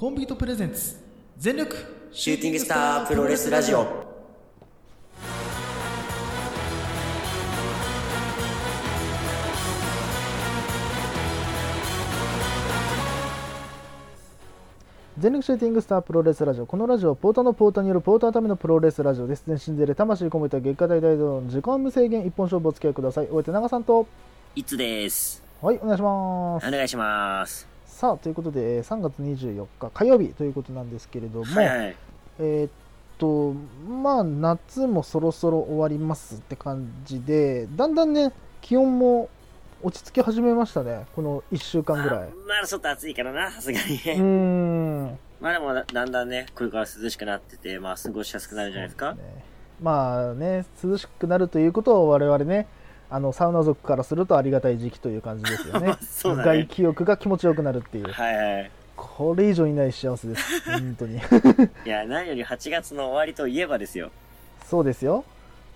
コンビートプレゼンツ。全力。シューティングスタープロレスラジオ。全力シューティングスタープロレスラジオ。このラジオはポーターのポーターによるポーターのためのプロレスラジオです。全身で魂込めた月下大大道の時間無制限一本勝負お付き合いください。お相手長さんと。いつです。はいお願いします。お願いしますさあということでえー3月24日火曜日ということなんですけれども、はいはい。えーっとまあ夏もそろそろ終わりますって感じでだんだんね気温も落ち着き始めましたねこの1週間ぐらい。まだちょっと暑いからなさすがにうん。まあでもだだんだんねこれから涼しくなっててまあ過ごしやすくなるんじゃないですか？ね。まあね涼しくなるということを我々ねあのサウナ族からするとありがたい時期という感じですよね。そうだね。外気浴が気持ちよくなるっていう。はいはいこれ以上いない幸せです本当に。いや何より8月の終わりといえばですよ。そうですよ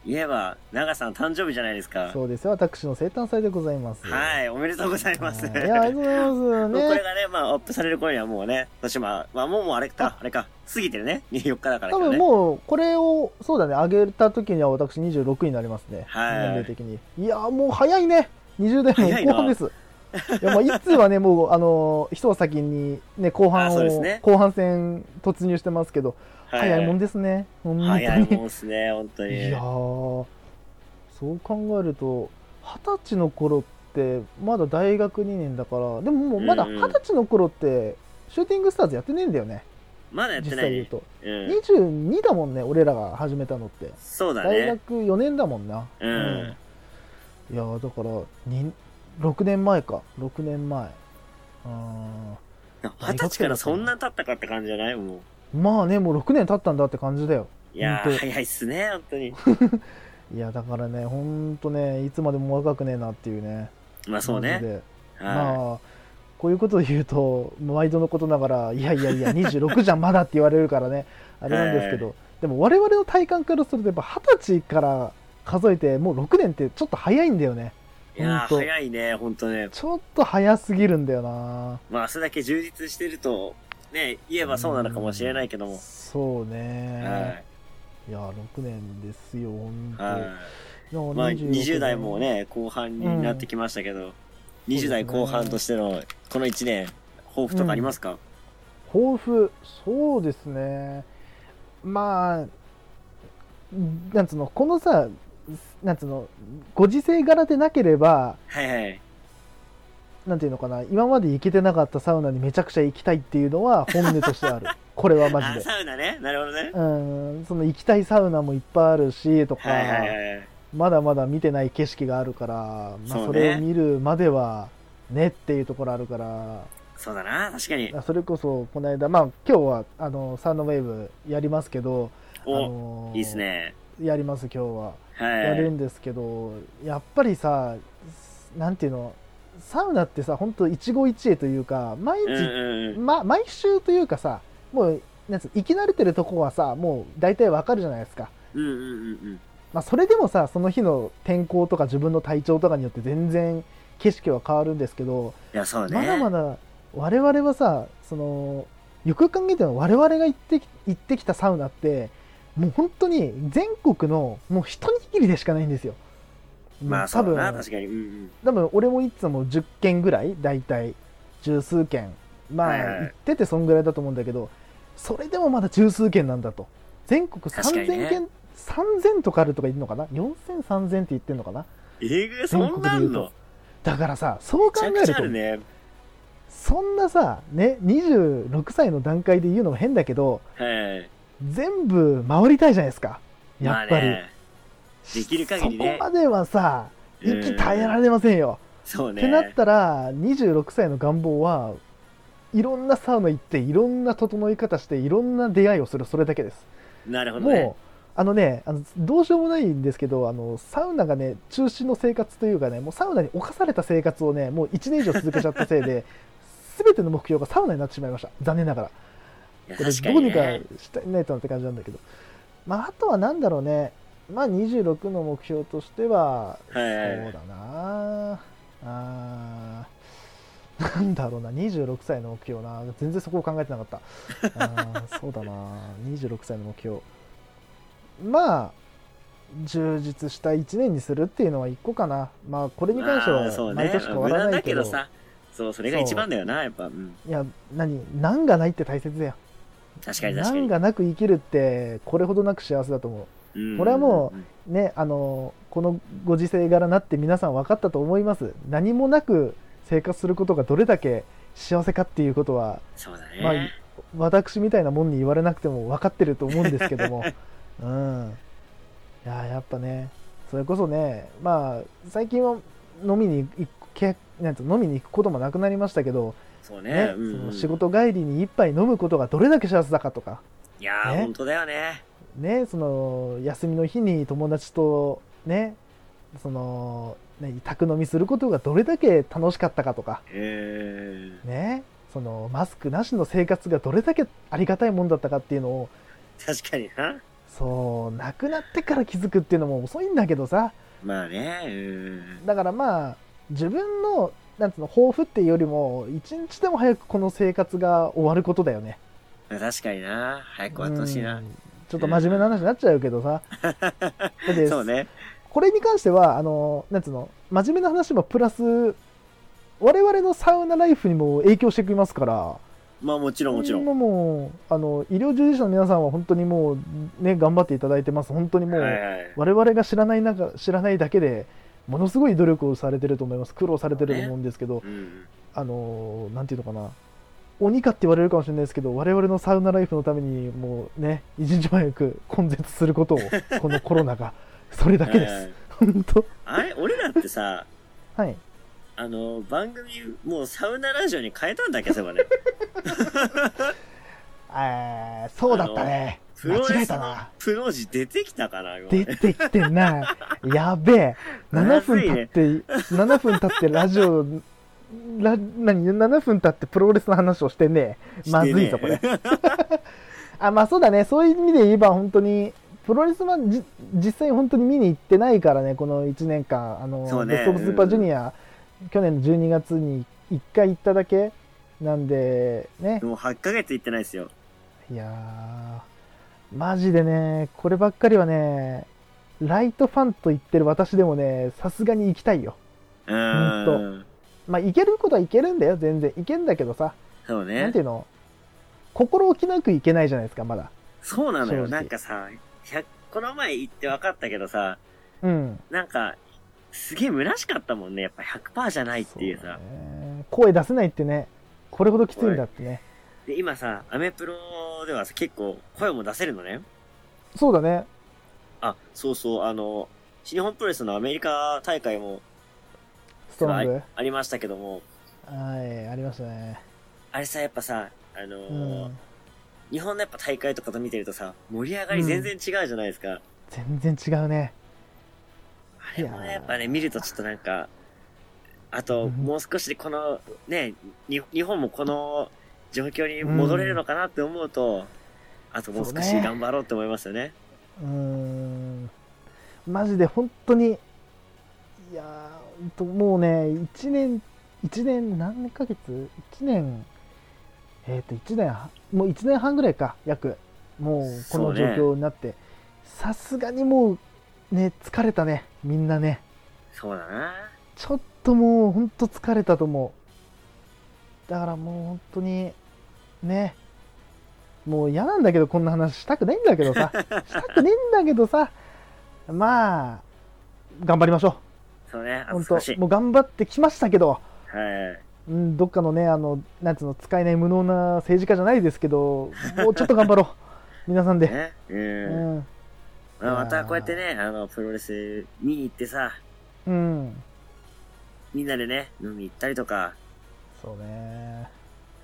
言えば長さん誕生日じゃないですか。そうですよ。私の生誕祭でございます。はいおめでとうございます。はいいやありがとうございます。もうこれねがね、まあ、アップされる頃にはもうね、私まあ、まあ、もうもうあれか、あれか、過ぎてるね。4日だから多分ね。もうこれをそうだね上げた時には私26になりますね。はい。年齢的に。いやもう早いね。20代の後半です。いやまあいつはねもうあの一足先にね後半あを、そうですね。後半戦突入してますけど、は早いもんですね。早いもんっすね、本当に。いやーそう考えると二十歳の頃ってまだ大学2年だからでももうまだうんうん。二十歳の頃ってシューティングスターズやってねえんだよね。まだやって実ない。ね。際言うと、うん。22だもんね俺らが始めたのって。そうだね。大学4年だもんな、うん。いやーだからに6年前か。6年前。あ二十歳からそんな経ったかって感じじゃない？もーまあねもう6年経ったんだって感じだよう。いやー、本当早いっすね、本当に。いやだからねほんとねいつまでも若くねえなっていうねまあそうね。まあこういうことを言うと毎度のことながらいやいやいや26じゃんまだって言われるからね あれなんですけど、でも我々の体感からするとやっぱ二十歳から数えてもう6年ってちょっと早いんだよねい。いや早いね、本当ね。ちょっと早すぎるんだよなまあ、それだけ充実してると、ね、言えばそうなのかもしれないけども。そうね、、はいや6年ですよ本い。当、はい。まあ、26 20代もね、後半になってきましたけど、20代後半としての、この1年、抱負とかありますか、抱負そうですねまあなんつうのこのさなんつうのご時世柄でなければはいはい。なんていうのかな今まで行けてなかったサウナにめちゃくちゃ行きたいっていうのは 本音としてあるこれはマあ、ジでサウナね。なるほどね。うんその行きたいサウナもいっぱいあるしとか、はいはいはい。まだまだ見てない景色があるから、まあ、それを見るまではねっていうところあるからそうだな、確かに。それこそこの間まあ今日はあのサウナウェーブやりますけど、あお、のーいいっすね。やります今日は、はい。やるんですけどやっぱりさなんていうのサウナってさ本当一期一会というか毎日、うんうんうん。ま、毎週というかさもうなんつう生き慣れてるとこはさもう大体わかるじゃないですか、うんうんうんうん。まあ、それでもさその日の天候とか自分の体調とかによって全然景色は変わるんですけど、いや、そうね。まだまだ我々はさそのよくよく考えても我々が行ってき行ってきたサウナってもう本当に全国のもう一握りでしかないんですよ。まあ、多分確かに。うんうん。多分俺もいつも10件ぐらい大体十数件まあ、はいはい。行っててそんぐらいだと思うんだけどそれでもまだ十数件なんだと。全国確かにね。3000件、3000とかあるとか言うのかな？4000、3000って言ってんのかな？えぐい、そんなんの？だからさそう考えるとね。そんなさね26歳の段階で言うのも変だけどはい。全部回りたいじゃないですか。やっぱり、まあねできる限りね。そこまではさ息耐えられませんよ、そうね。ってなったら26歳の願望はいろんなサウナ行っていろんな整い方していろんな出会いをするそれだけです。なるほどね。もうあのねあのどうしようもないんですけどあのサウナがね中止の生活というかねもうサウナに侵された生活をねもう1年以上続けちゃったせいで 全ての目標がサウナになってしまいました。残念ながら。いやこれ確かどうにか。したいないとなって感じなんだけど、まあ、あとはなんだろうね、まあ、26の目標としては、はいはいそうだな。あ なんだろうな26歳の目標な。全然そこを考えてなかった。あー そうだな。26歳の目標。まあ充実した1年にするっていうのは1個かな。まあこれに関してまあそうね。は毎年変わらないけど,、だけどさ。そうそれが一番だよなやっぱ、うん、いや何？難がないって大切だよ。確かに確かに。難がなく生きるってこれほどなく幸せだと思う。んこれはもうねあのこのご時世柄なって皆さん分かったと思います。何もなく生活することがどれだけ幸せかっていうことはね、まあ私みたいなもんに言われなくても分かってると思うんですけども。うん。いややっぱねそれこそねまあ最近は飲みに行けなんて飲みに行くこともなくなりましたけど、そうね。ねうん。その仕事帰りに一杯飲むことがどれだけ幸せだかとか。いやー、ね。本当だよねねその休みの日に友達とねそのね宅飲みすることがどれだけ楽しかったかとか。えー、ねそのマスクなしの生活がどれだけありがたいもんだったかっていうのを。確かにな。そう亡くなってから気づくっていうのも遅いんだけどさ。まあねうん。だからまあ自分のなんつうの抱負っていうよりも一日でも早くこの生活が終わることだよね。確かにな。早く終わってほしいな。うんちょっと真面目な話になっちゃうけどさ。だってそうね。これに関してはあのなんつうの真面目な話もプラス我々のサウナライフにも影響してきますから。まあもちろんもちろん。もうあの医療従事者の皆さんは本当にもうね頑張っていただいてます。本当にもう、はいはい。我々が知らない中知らないだけでものすごい努力をされてると思います。苦労されてると思うんですけど、うんあのなんていうのかな鬼かって言われるかもしれないですけど我々のサウナライフのためにもうね一日も早く根絶することを このコロナがそれだけです。本当。あれ？俺らってさはい。あの番組もうサウナラジオに変えたんだっけそういえばね。えーそうだったね。間違えプロレスのたな。プロ字出てきたかな出てきてない。やべえ。7 まずいね。分経って、7分経ってラジオラ何7分経ってプロレスの話をしてねえ。まずいぞこれ。あまあそうだね。そういう意味で言えば本当にプロレスはじ実際本当に見に行ってないからねこの1年間。あの、ね。ベスト・オブ・スーパージュニア、去年の12月に1回行っただけ。なんでね。もう8ヶ月行ってないですよ。いやーマジでねこればっかりはねライトファンと言ってる私でもねさすがに行きたいよ。うーんまあ行けることは行けるんだよ全然。行けんだけどさ、そうなんねていうの？心置きなく行けないじゃないですかまだ。そうなのよ。なんかさ100この前行って分かったけどさうん。なんかすげえ虚しかったもんね。やっぱ100%じゃないっていうさ。ね。声出せないってね。これほどきついんだってね。で今さアメプロではさ結構声も出せるのね。そうだね。あそうそう。あの新日本プロレスのアメリカ大会もストロング？ありましたけども。はいありましたね。あれさやっぱさあのうーん。日本のやっぱ大会とかと見てるとさ盛り上がり全然違うじゃないですか、全然違うね。あれもねやっぱね見るとちょっとなんかあとうん。もう少しでこのねに日本もこの状況に戻れるのかなって思うと、あともう少し頑張ろうって思いますよね。うーん。マジで本当にいやもうね1年1年何ヶ月 ?1 年。えっ、と1年はもう1年半ぐらいか約。もうこの状況になって。さすがにもうね疲れたねみんなね。そうだな。ちょっともう本当疲れたと思う。だからもう本当にね。もう嫌なんだけどこんな話したくないんだけどさ。したくねえんだけどさ。まあ頑張りましょそうね本当もう頑張ってきましたけど、はい。うん、どっかのねあのなんつうの使えない無能な政治家じゃないですけどもうちょっと頑張ろう。皆さんで、ねう、うん。んまあ、またこうやってねあのプロレス見に行ってさうん。みんなでね飲み行ったりとか。そうね。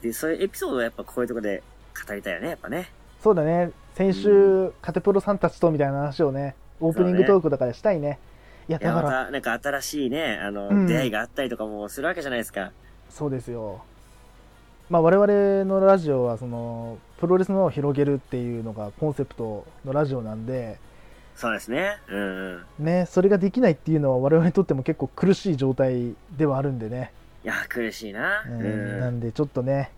でそういうエピソードをやっぱこういうとこで語りたいよねやっぱね。そうだね。先週、カテプロさんたちとみたいな話をね。オープニングトークとかでしたいねいやだから。たなんか新しいねあの、うん。出会いがあったりとかもするわけじゃないですか。そうですよ。まあ我々のラジオはそのプロレスの輪を広げるっていうのがコンセプトのラジオなんで。そうですね。うんうん。ねそれができないっていうのは我々にとっても結構苦しい状態ではあるんでね。いや、苦しいな。ううんん。なんでちょっとね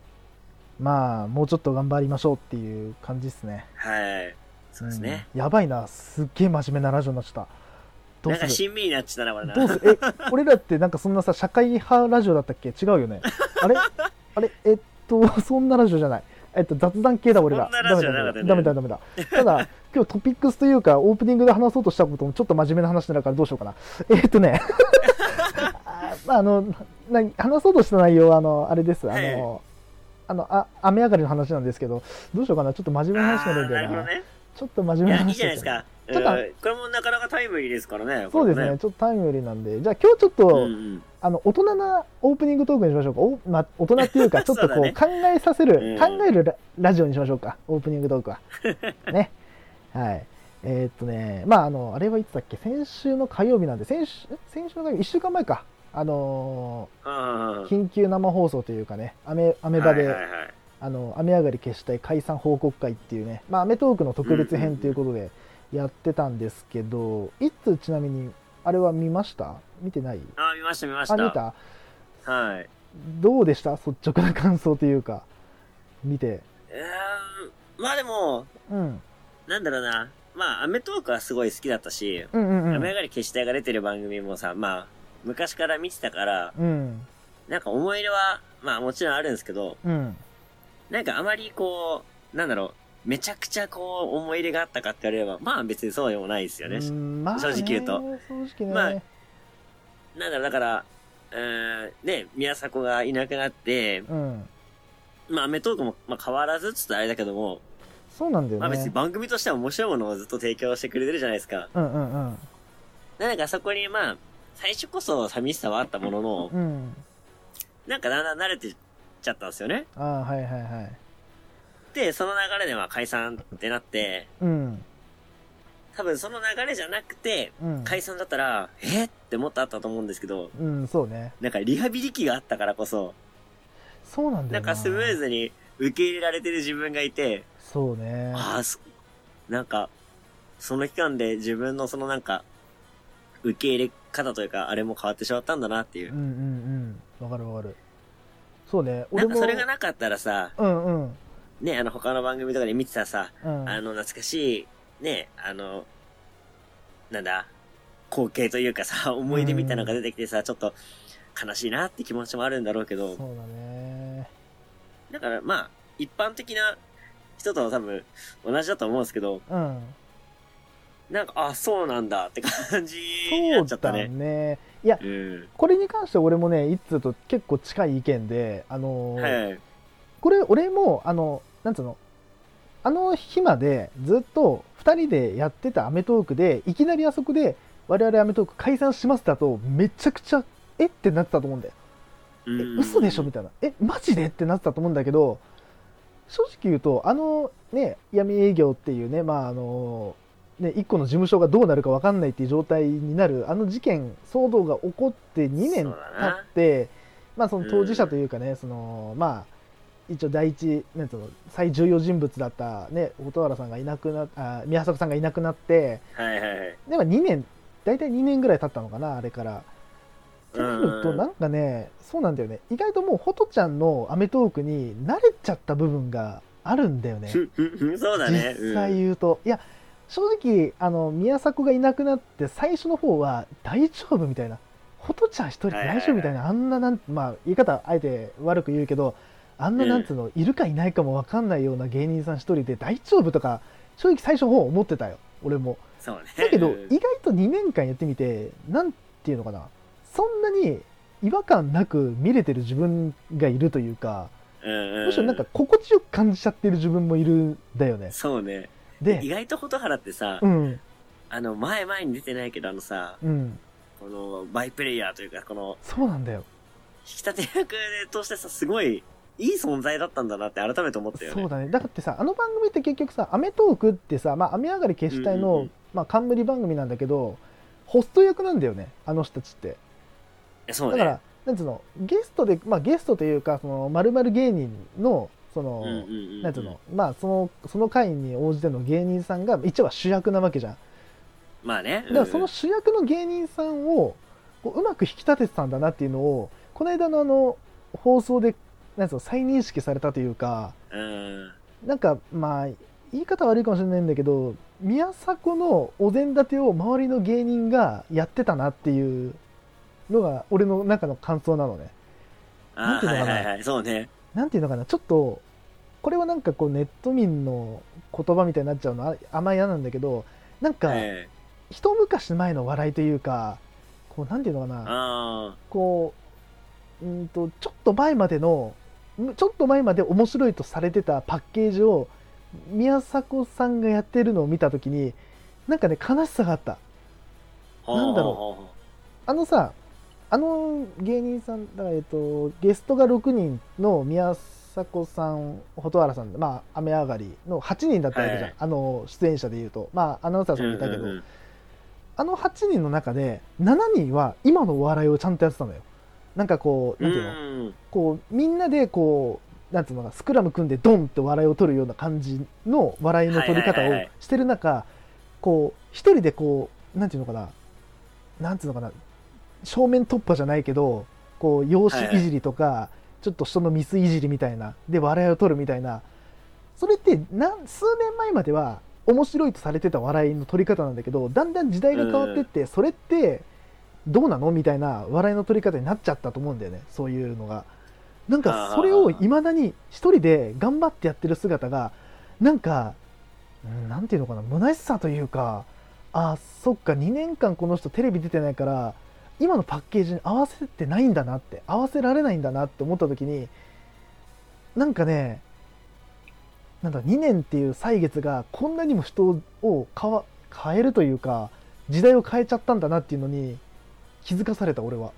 まあもうちょっと頑張りましょうっていう感じですね。はい。そうですね。うん。やばいな。すっげえ真面目なラジオになっちゃったどなかうんする親身になっちゃったな、これな。どうする？え 俺らってなんかそんなさ社会派ラジオだったっけ？違うよね。あれ？あれ？えっと そんなラジオじゃない。えっと雑談系だ俺ら。ダメだダメだダメだ。ただ今日トピックスというかオープニングで話そうとしたこともちょっと真面目な話になるからどうしようかな。えっとね。あまああのな話そうとした内容はあのあれです。あはい。のあのあ雨上がりの話なんですけどどうしようかな。ちょっと真面目な話になるんだよな。なね。ちょっと真面いや、いい目な話じゃないですか。ちょっとうん。これもなかなかタイムリーですからね。そうですね。こちょっとタイムリーなんで。じゃあ今日ちょっと。うんうん。あの大人なオープニングトークにしましょうか。お、まあ、大人っていうか ちょっとこうそうだね。考えさせる、うん。考えるララジオにしましょうか。オープニングトークは。ね。はい。えーっとねまああのあれはいつだっけ？先週の火曜日なんで先週え？先週の火曜日1週間前か。あのうんー緊急生放送というかねアメアメバで、はいはいはいあの雨上がり決死隊解散報告会っていうね、まあ、アメトークの特別編ということでやってたんですけど、いつちなみにあれは見ました？見てない？あ、見ました見ました。あ見た？はい。どうでした？率直な感想というか見て。うーん。まあでも、うん。なんだろうな。まあ、アメトークはすごい好きだったし、うんうんうん。雨上がり消し隊が出てる番組もさ、まあ、昔から見てたから、うん。なんか思い入れは、まあもちろんあるんですけど、うんなんかあまりこう、なんだろう、めちゃくちゃこう、思い入れがあったかって言われれば、まあ別にそうでもないですよね。うんまあね正直言うと。正直ね、まあなんだろう、だから、うーん、ね、宮迫がいなくなって、うん。まあアメトークも、まあ変わらずっつったらあれだけども、そうなんだよね、まあ別に番組としては面白いものをずっと提供してくれてるじゃないですか。うんうんうん。なんかそこにまあ、最初こそ寂しさはあったものの、うん。なんかだんだん慣れてっちゃったんですよね。ああはいはいはい。で、その流れでまあ解散ってなって、うん。多分その流れじゃなくて、うん。解散だったら、えってもっとあったと思うんですけど、うんそうね。なんかリハビリ期があったからこそ、そうなんだよな。んかスムーズに受け入れられてる自分がいて、そうね。ああ、そなんか、その期間で自分のそのなんか、受け入れ方というか、あれも変わってしまったんだなっていう。うん。うんうん。わかるわかるそうね。な俺も。んかそれがなかったらさ、うんうん。ね、あの他の番組とかで見てたさ、うん。あの懐かしい、ね、あの、なんだ、光景というかさ、思い出みたいなのが出てきてさ、ちょっと悲しいなって気持ちもあるんだろうけど、そうだね。だからまあ、一般的な人と多分同じだと思うんですけど、うんなんか、あ、そうなんだって感じになそうだっちゃったね。ねいやうん。これに関して俺もね一通と結構近い意見であのーはい。これ俺もあのなんつうのあの日までずっと2人でやってた『アメトーーク』でいきなりあそこで我々『アメトーーク』解散しますだとめちゃくちゃえってなってたと思うんだよえうん嘘でしょ？みたいなえマジで？ってなってたと思うんだけど正直言うとあのね闇営業っていうねまああのね一個の事務所がどうなるか分かんないっていう状態になるあの事件騒動が起こって2年経ってまあその当事者というかね、そのまあ一応第一なんつうの最重要人物だったね蛍原さんがいなくなあ宮迫さんがいなくなってはいはいはい。でも2年大体2年ぐらい経ったのかなあれから。ってなるうん。となんかねそうなんだよね。意外ともうホトちゃんの『アメトーーク』に慣れちゃった部分があるんだよね。そうだね。実際言うと、いや正直あの宮迫がいなくなって最初の方は大丈夫みたいな。ホトちゃん一人大丈夫みたいな。あんななんまあ言い方あえて悪く言うけどあんななんつうの、いるかいないかも分かんないような芸人さん一人で大丈夫とか正直最初の方思ってたよ。俺も。そうね。だけどうん意外と2年間やってみてなんていうのかな。そんなに違和感なく見れてる自分がいるというかむしろなんか心地よく感じちゃってる自分もいるんだよね。そうね。意で外と蛍原ってさ、うん。あの、前々に出てないけど、あのさ、うん。この、バイプレイヤーというか、この、そうなんだよ。引き立て役としてさ、すごい、いい存在だったんだなって改めて思ったよね。そうだね。だってさあの番組って結局さ『アメトーーク』ってさ、まあ、雨上がり決死隊の、うんうんうん。まあ、冠番組なんだけどホスト役なんだよねあの人たちって。えそうね。だからなんつうのゲストでまあゲストというかその〇〇芸人のその、なんつうの？まあそのその回に応じての芸人さんが一応は主役なわけじゃんまあね。だからその主役の芸人さんをこううまく引き立ててたんだなっていうのをこの間のあの放送でなんつうの再認識されたというかうん。なんかまあ言い方悪いかもしれないんだけど宮迫のお膳立てを周りの芸人がやってたなっていうのが俺の中の感想なのね。あていうのかなはいはいはい。そうね。なんていうのかなちょっとこれはなんかこうネット民の言葉みたいになっちゃうのはああんま嫌なんだけどなんかえ一昔前の笑いというかこうなんていうのかえなあこううんとちょっと前までのんちょっと前まで面白いとされてたパッケージを宮迫さんがやってるのを見た時になんかね悲しさがあった。あ。なんだろろあのさあの芸人さんだからえっとゲストが6人の宮迫さん蛍原さんまあ雨上がりの8人だったわけじゃん、はい。あの出演者でいうと。まあアナウンサーさんもいたけど、うんうんうんあの8人の中で7人は今のお笑いをちゃんとやってたのよ。なんかこうなんていうの、うん。こうみんなでこうなんていうのかなスクラム組んでドンって笑いを取るような感じの笑いの取り方をはいはいはいはい。してる中こう一人でこうなんていうのかななんていうのかな正面突破じゃないけどこう容姿いじりとか、ちょっと人のミスいじりみたいなで笑いを取るみたいな。それってなん数年前までは面白いとされてた笑いの取り方なんだけどだんだん時代が変わってって、それってどうなのみたいな笑いの取り方になっちゃったと思うんだよね。そういうのが。なんかそれをいまだに一人で頑張ってやってる姿がなんかうんなんていうのかな虚しさというかあそっか2年間この人テレビ出てないから今のパッケージに合わせてないんだなって合わせられないんだなって思った時になんかねなんだ2年っていう歳月がこんなにも人を変わ変えるというか時代を変えちゃったんだなっていうのに気づかされた俺は。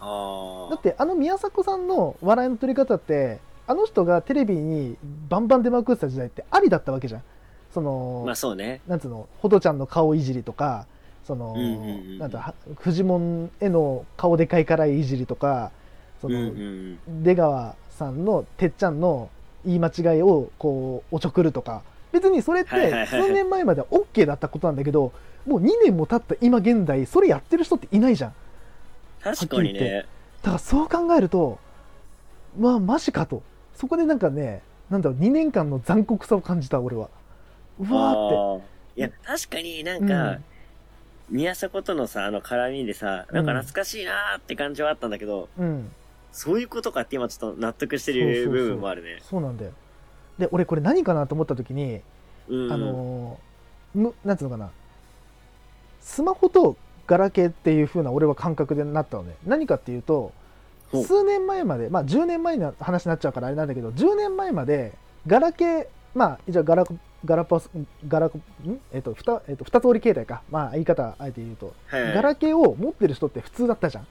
あだってあの宮迫さんの笑いの取り方ってあの人がテレビにバンバン出まくってた時代ってありだったわけじゃん。その、まあそうね。なんつうのホトちゃんの顔いじりとかその、うんうんうんなんだはフジモンへの顔でかいからいいじりとかそうんの、うん。出川さんのてっちゃんの言い間違いをこうおちょくるとか。別にそれって数年前までは OK だったことなんだけどもう2年も経った今現代それやってる人っていないじゃん。確かにね。だからそう考えるとまあマジかと。そこでなんかねなんだろう2年間の残酷さを感じた俺は。うわーって。いや、確かになんうかん、宮迫とのさ、あの絡みでさ、なんかうん懐かしいなーって感じはあったんだけど、うん。そういうことかって今ちょっと納得してる部分もあるね。そうなんだよ。で俺これ何かなと思った時にうん。あのーむなんつうのかな。スマホとガラケーっていう風な俺は感覚でなったのね。何かっていうと数年前までまあ10年前の話になっちゃうからあれなんだけど10年前までガラケーまあじゃあガラガラパスガラん？えっと二えっと二通り携帯か。まあ言い方あえて言うと。ガラケーを持ってる人って普通だったじゃん。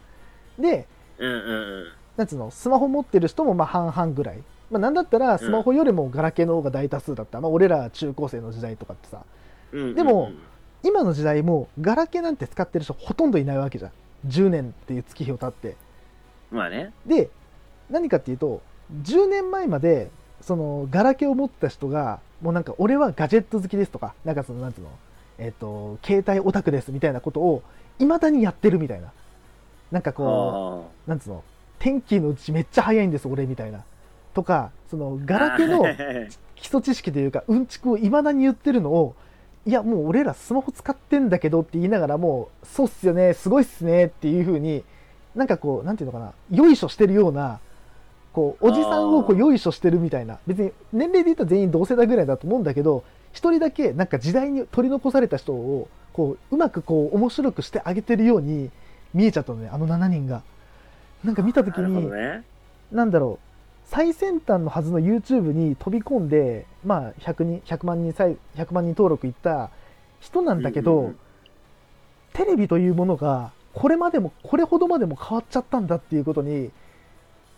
でうんうんうん。なんつうの？スマホ持ってる人もまあ半々ぐらい、まあ、なんだったらスマホよりもガラケーの方が大多数だった、まあ、俺ら中高生の時代とかってさ。でも、今の時代もガラケーなんて使ってる人ほとんどいないわけじゃん。10年っていう月日を経って。まあね。で何かっていうと10年前までそのガラケーを持った人がもうなんか俺はガジェット好きですとかなんかそのなんつうのえっ、と携帯オタクですみたいなことをいまだにやってるみたいな。なんかこうなんつうの天気のうちめっちゃ早いんです俺みたいな。とかそのガラケーの 基礎知識というかうんちくをいまだに言ってるのをいやもう俺らスマホ使ってんだけどって言いながらもうそうっすよねすごいっすねっていう風になんかこうなんていうのかなよいしょしてるようなこうおじさんをこうよいしょしてるみたいな別に年齢で言ったら全員同世代ぐらいだと思うんだけど一人だけなんか時代に取り残された人をこううまくこう面白くしてあげてるように見えちゃったのねあの7人が。なんか見た時に。なんだろう最先端のはずの YouTube に飛び込んで、まあ、100, 人100万人再100万人登録いった人なんだけど、うんうんうんテレビというものがこれまでもこれほどまでも変わっちゃったんだっていうことに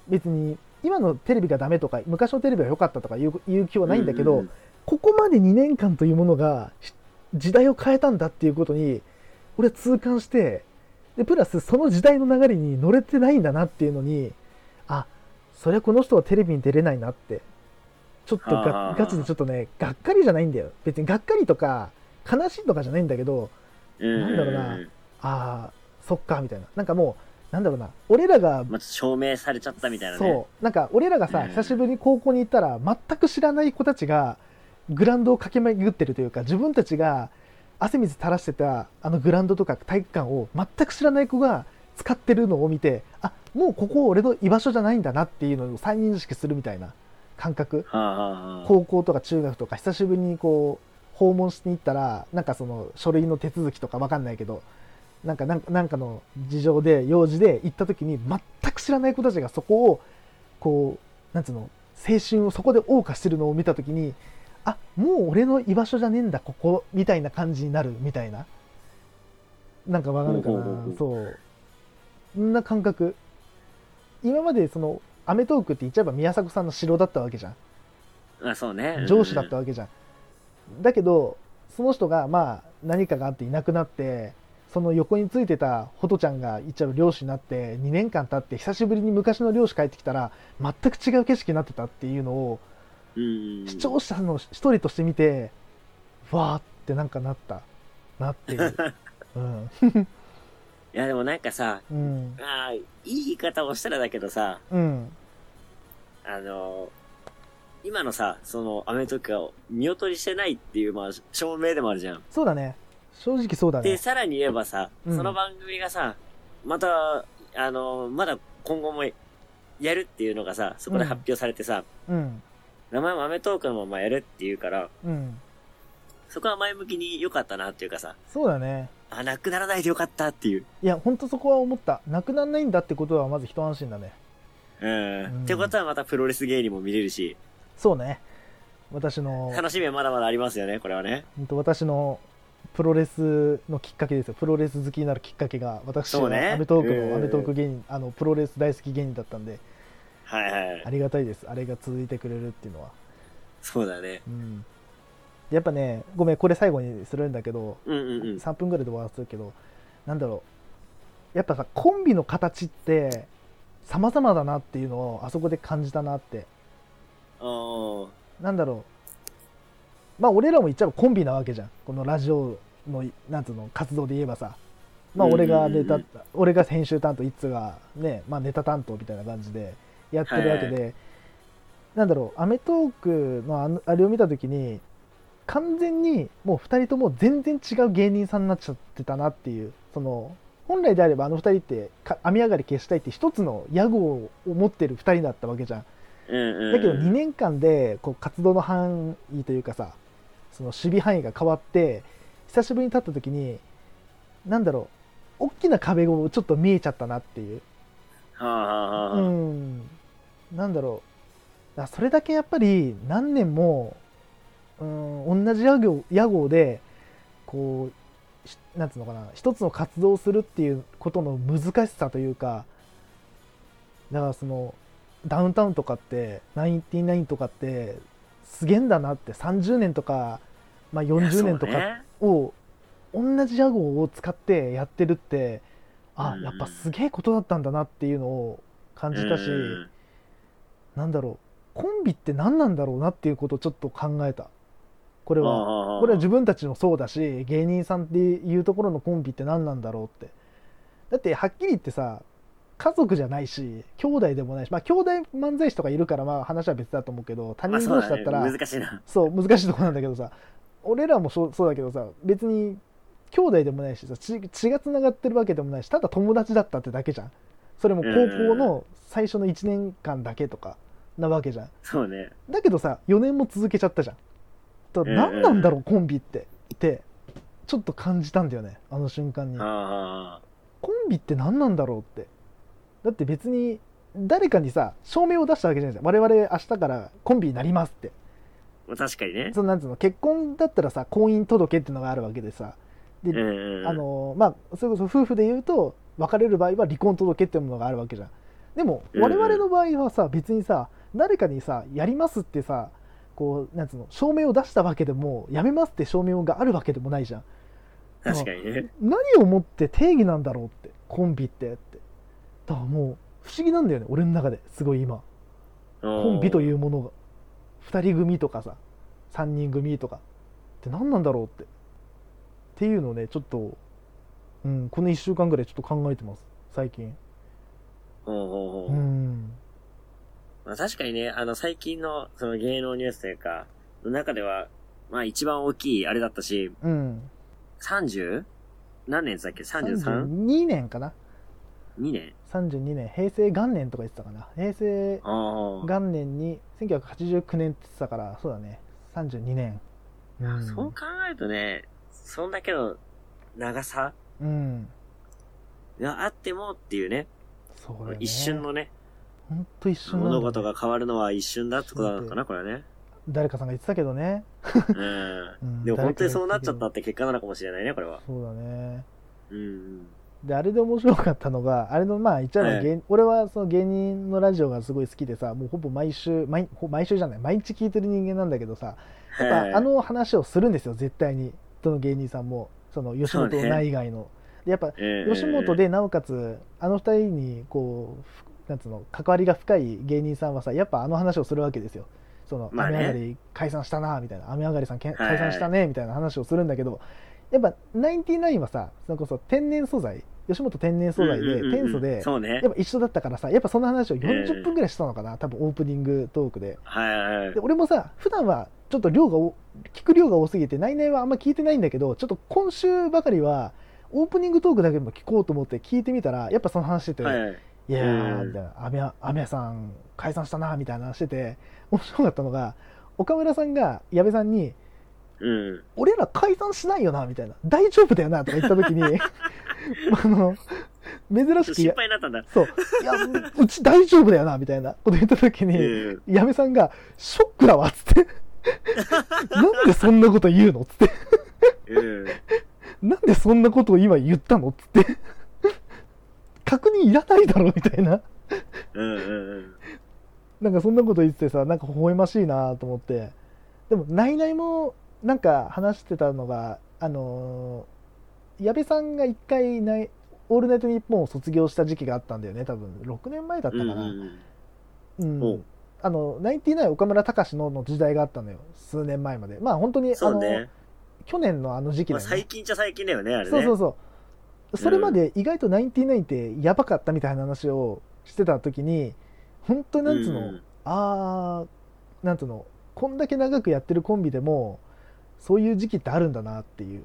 別に今のテレビがダメとか昔のテレビが良かったとかいう気はないんだけど、うんうんうん。ここまで2年間というものがし時代を変えたんだっていうことに俺は痛感してでプラスその時代の流れに乗れてないんだなっていうのにあそりゃこの人はテレビに出れないなって。ちょっとがガチでちょっとねがっかりじゃないんだよ。別にがっかりとか悲しいとかじゃないんだけどうんなんだろうな。ああそっかみたいな。なんかもなんだろうな。俺らがまあ、証明されちゃったみたいなね。そう。なんか俺らがさ、うん。久しぶりに高校に行ったら全く知らない子たちがグラウンドを駆け巡ってるというか自分たちが汗水垂らしてたあのグラウンドとか体育館を全く知らない子が使ってるのを見てあもうここ俺の居場所じゃないんだなっていうのを再認識するみたいな感覚。はあ、はあはあ、高校とか中学とか久しぶりにこう訪問しに行ったらなんかその書類の手続きとかわかんないけどなんかなんかなんかの事情で用事で行った時に全く知らない子たちがそこをこうなんつうの青春をそこで謳歌してるのを見た時にあもう俺の居場所じゃねえんだここみたいな感じになるみたいな。なんかわかるかな。そう。そんな感覚。今までその『アメトーーク』って言っちゃえば宮迫さんの城だったわけじゃん。まあそうね。上司だったわけじゃん。だけどその人がまあ何かがあっていなくなってその横についてたホトちゃんが言っちゃう漁師になって2年間経って久しぶりに昔の漁師帰ってきたら全く違う景色になってたっていうのをうん。視聴者の一人として見てわーってなんかなったなっていう。うんいやでもなんかさ、うんああ、いい言い方をしたらだけどさ、うんあの、今のさ、その、アメトークを見劣りしてないっていう、まあ、証明でもあるじゃん。そうだね正直そうだで、ねさらに言えばさ、うん。その番組がさ、また、あの、まだ今後もやるっていうのがさ、そこで発表されてさ、うん。名前もアメトークのままやるっていうから、うん。そこは前向きに良かったなっていうかさ、そうだね。あ、なくならないでよかったっていう。いやほんとそこは思った。なくならないんだってことはまず一安心だね。うん。うん。ってことはまたプロレス芸人も見れるし、そうね。私の楽しみはまだまだありますよね、これはね。本当私のプロレスのきっかけですよ。プロレス好きになるきっかけが私はそうね。アメトークうんのアメトーク芸人あのプロレス大好き芸人だったんで。はいはい。あ。りがたいです。あれが続いてくれるっていうのは、そうだね。うん、やっぱねごめんこれ最後にするんだけどうんうんうん。3分ぐらいで終わらせるけどなんだろう。やっぱさコンビの形って様々だなっていうのをあそこで感じたなって。なんだろうまあ俺らも言っちゃえばコンビなわけじゃん。このラジオのなんつうの活動で言えばさ。まあ俺がネタ、うんうん。俺が編集担当いつがね、まあ、ネタ担当みたいな感じでやってるわけで、はいなんだろう『アメトーーク』のあれを見た時に完全にもう2人とも全然違う芸人さんになっちゃってたなっていう。その本来であればあの2人ってか雨上がり消したいって一つの屋号を持ってる2人だったわけじゃん。うんうん。だけど2年間でこう活動の範囲というかさその守備範囲が変わって久しぶりに立った時になんだろう大きな壁をちょっと見えちゃったなっていう、はあはあはあ。うはあ。ん、なんだろう。それだけやっぱり何年も、うん、同じ屋号屋号でこうしなんつうのかな一つの活動をするっていうことの難しさというかだからそのダウンタウンとかってナインティナインとかってすげえんだなって30年とか、まあ、40年とかいやそうね。を同じ屋号を使ってやってるってあうん。やっぱすげえことだったんだなっていうのを感じたし、うん。なんだろうコンビって何なんだろうなっていうことをちょっと考えた。これは。はこれは自分たちもそうだし芸人さんっていうところのコンビって何なんだろうって。だってはっきり言ってさ家族じゃないし兄弟でもないしまあ兄弟漫才師とかいるからまあ話は別だと思うけど他人同士だったら、ね。難しいな。そう難しいところなんだけどさ俺らもそうそうだけどさ別に兄弟でもないしさ血血がつながってるわけでもないしただ友達だったってだけじゃん。それも高校の最初の1年間だけとかなわけじゃん。そうね。だけどさ4年も続けちゃったじゃん。だから何なんだろうコンビってってちょっと感じたんだよねあの瞬間に。コンビって何なんだろうってだって別に誰かにさ証明を出したわけじゃないですか我々明日からコンビになりますって。まあ確かにね。そのなんつうの結婚だったらさ婚姻届っていうのがあるわけでさ。で。あ、のまあそれこそ夫婦で言うと別れる場合は離婚届っていうものがあるわけじゃん。でもうん我々の場合はさ別にさ誰かにさやりますってさこうなんつうの証明を出したわけでもやめますって証明があるわけでもないじゃん。確かにね。何をもって定義なんだろうってコンビってだからもう不思議なんだよね俺の中ですごい今コンビといううものが2人組とかさ3人組とかって何なんだろうってっていうのをねちょっと、うん、この1週間ぐらいちょっと考えてます最近ほうほうほう。うん。まあ確かにね、あの最近のその芸能ニュースというか、の中では、まあ一番大きいあれだったし、うん。30? 何年だっけ ?33?2 32年かな年？32年平成元年とか言ってたかな。平成。元年に1989年って言ってたからそうだね。32年。うん。そう考えるとね、そんだけの長さ？うん。があってもっていうね、ね。一瞬のね、ほんと一瞬なんだ物事が変わるのは一瞬だってことなのかな、これはね。誰かさんが言ってたけどね。うん。ん。でも本当にそうなっちゃったって結果なのかもしれないね、これは。そうだね。うん。であれで面白かったのがあれのまあ言っちゃえば芸、俺はその芸人のラジオがすごい好きでさもうほぼ毎週毎ほ毎週じゃない毎日聞いてる人間なんだけどさやっはいぱあの話をするんですよ絶対に。どの芸人さんもその吉本内以外の、でやっぱえー吉本でなおかつあの二人にこうふなんつうの関わりが深い芸人さんはさやっぱあの話をするわけですよ。その、雨上がり解散したなみたいな。雨上がりさん解散したねみたいな話をするんだけどやっぱナインティナインはさそれこそ天然素材吉本天然素材で天素でやっ。ぱ一緒だったからさやっぱその話を40分ぐらいしたのかな、多分オープニングトークでで。俺もさ普段はちょっと量がお聞く量が多すぎて内々はあんま聞いてないんだけどちょっと今週ばかりはオープニングトークだけでも聞こうと思って聞いてみたらやっぱその話してて、はいやーうんみたいな雨や雨屋さん解散したなみたいな話してて面白かったのが岡村さんが矢部さんにうん。「俺ら解散しないよな」みたいな「大丈夫だよな」とか言った時に あの珍しく心や配になったんだ。そういやうち大丈夫だよなみたいなこと言った時に、うん。矢部さんが「ショックだわ」っつって「なんでそんなこと言うの?」っつってうん。「なんでそんなことを今言ったの?」っつって確認いらないだろみたいなうんうんうん。なんかそんなこと言っててさなんか微笑ましいなと思ってでもナイナイもなんか話してたのがあのー矢部さんが一回ない「オールナイトニッポン」を卒業した時期があったんだよね。多分6年前だったかな、うんうんあのナインティナイン岡村隆史のの時代があったのよ。数年前まで。まあ本当にあの。去年のあの時期まあだよね最近っちゃ最近だよね、あれね。そうそうそう。それまで意外とナインティナインってやばかったみたいな話をしてた時に本当になんつうの、うん。あーなんつうのこんだけ長くやってるコンビでもそういう時期ってあるんだなっていう。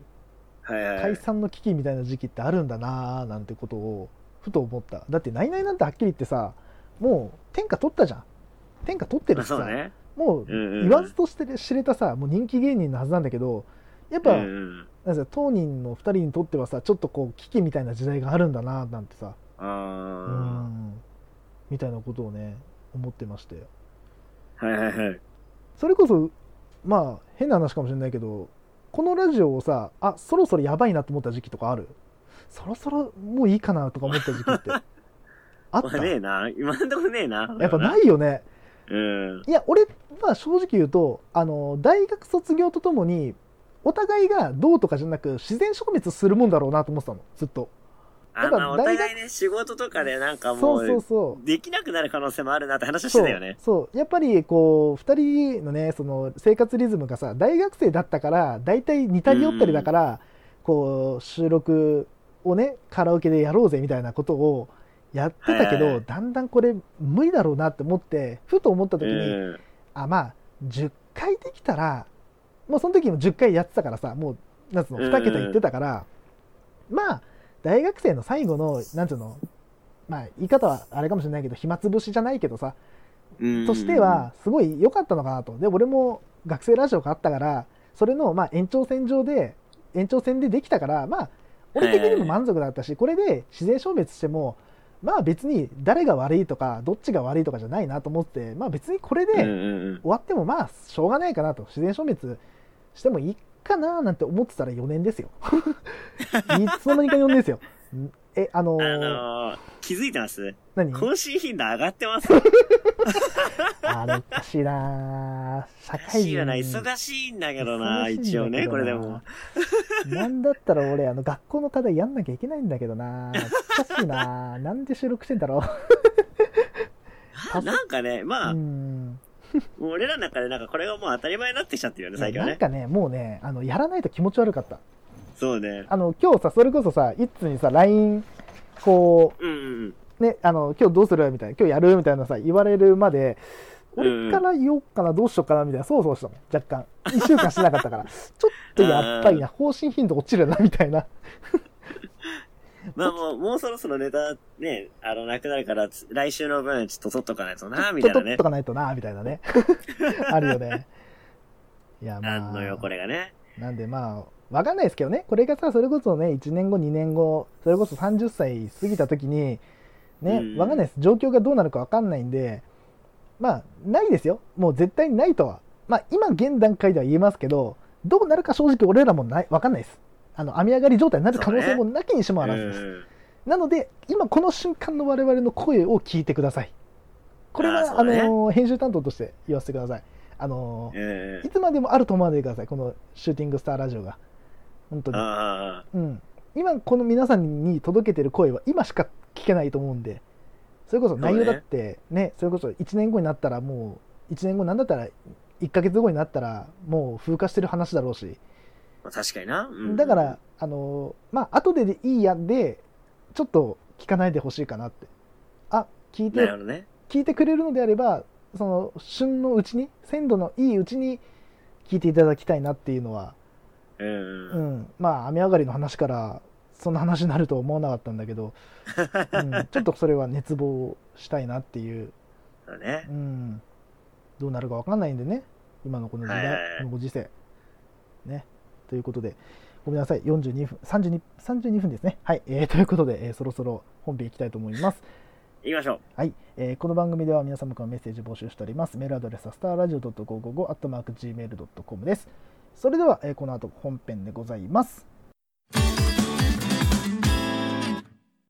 解散の危機みたいな時期ってあるんだなーなんてことをふと思っただってナイナイなんてはっきり言ってさもう天下取ったじゃん天下取ってまるしさ、ね。もう言わずとして知れたさもう人気芸人のはずなんだけどやっぱ、うんうん。なん当人の2人にとってはさちょっとこう危機みたいな時代があるんだななんてさうあんみたいなことをね思ってましてあ。はいはいはい。それこそまあ変な話かもしれないけどこのラジオをさあそろそろやばいなと思った時期とかある？そろそろもういいかなとか思った時期ってあったまあねえな。今んとこねえな。やっぱないよねうん。いや俺は正直言うとあの大学卒業とともにお互いがどうとかじゃなく自然消滅するもんだろうなと思ってたのずっとあやっぱの、お互いね、仕事とかでなんかもそうそうう、そう。できなくなる可能性もあるなって話をしてたよね。そうやっぱりこう2人のねその生活リズムがさ大学生だったから大体似たり寄ったりだから、こう収録をねカラオケでやろうぜみたいなことをやってたけど、はいはいだんだんこれ無理だろうなって思ってふと思った時に、うん。あまあ10回できたらもうその時も10回やってたからさもうなんつうの2桁いってたから、まあ大学生の最後のなんつうの？まあ言い方はあれかもしれないけど暇つぶしじゃないけどさ。うん。としては、すごい良かったのかなと。で俺も学生ラジオがあったからそれのまあ延長線上で延長線でできたからまあ俺的にも満足だったしこれで自然消滅してもまあ別に誰が悪いとかどっちが悪いとかじゃないなと思ってまあ別にこれで終わってもまあしょうがないかなと。自然消滅してもいいかななんて思ってたら4年ですよ。いつの間にか4年ですよ。んえあのーあのー、気づいてます？何？更新頻度上がってます？あれおかしいな社忙会人。忙しいんだけどな、一応ね、これでも。なんだったら俺あの学校の課題やんなきゃいけないんだけどなおかしいななんで収録してんだろな なんかね、まうあ、うんも う俺らの中でなんかこれがもう当たり前になってきちゃってるよね、最近はね。なんかねもうねあのやらないと気持ち悪かったそうね。あの今日さそれこそさいつにさ LINE こううんうんね、あの、今日どうする？みたいな、今日やる？みたいなさ、言われるまで、うん俺から言おうかな、どうしようかな、みたいな、そうそうしたもん、若干。1週間しなかったから、ちょっとやっぱりな、方針頻度落ちるな、みたいな。まあもう、もうそろそろネタね、あの、なくなるから、つ来週の分ちょっと取っとかないとな、みたいなね取っと。かないとな、みたいなね。あるよね。いや、まあ。なんのよ、これがね。なんでまあ、わかんないですけどね、これがさ、それこそね、1年後、2年後、それこそ30歳過ぎた時に、ねうん、わかんないです。状況がどうなるかわかんないんで、まあ、ないですよ。もう絶対にないとは。まあ、今現段階では言えますけど、どうなるか正直俺らもない、わかんないです。あの、雨上がり状態になる可能性もなきにしもあらずです。うんなので、今この瞬間の我々の声を聞いてください。これは、あねの、編集担当として言わせてください。あの、うんいつまでもあると思わないでください、このシューティングスターラジオが。本当に。あうん。今、この皆さんに届けてる声は今しか聞けないと思うんで、それこそ内容だってね、それこそ1年後になったらもう、1年後なんだったら、1ヶ月後になったら、もう風化してる話だろうし、あ、確かにな。うんだから、、あの、まあ、後ででいいやで、ちょっと聞かないでほしいかなって。あ、聞いてね。聞いてくれるのであれば、その、旬のうちに、鮮度のいいうちに聞いていただきたいなっていうのは、うん。うん、まあ雨上がりの話からそんな話になるとは思わなかったんだけど、うん、ちょっとそれは熱望したいなっていう、そうねう。ん、どうなるか分かんないんでね今のこの時代、のご時世ねということでごめんなさい42分32 32分ですねはい、えーということで、えーそろそろ本編いきたいと思います行きましょう。はい、えーこの番組では皆様からメッセージ募集しております。メールアドレスはスターラジオ .555-gmail.com です。それでは、えーこの後本編でございます。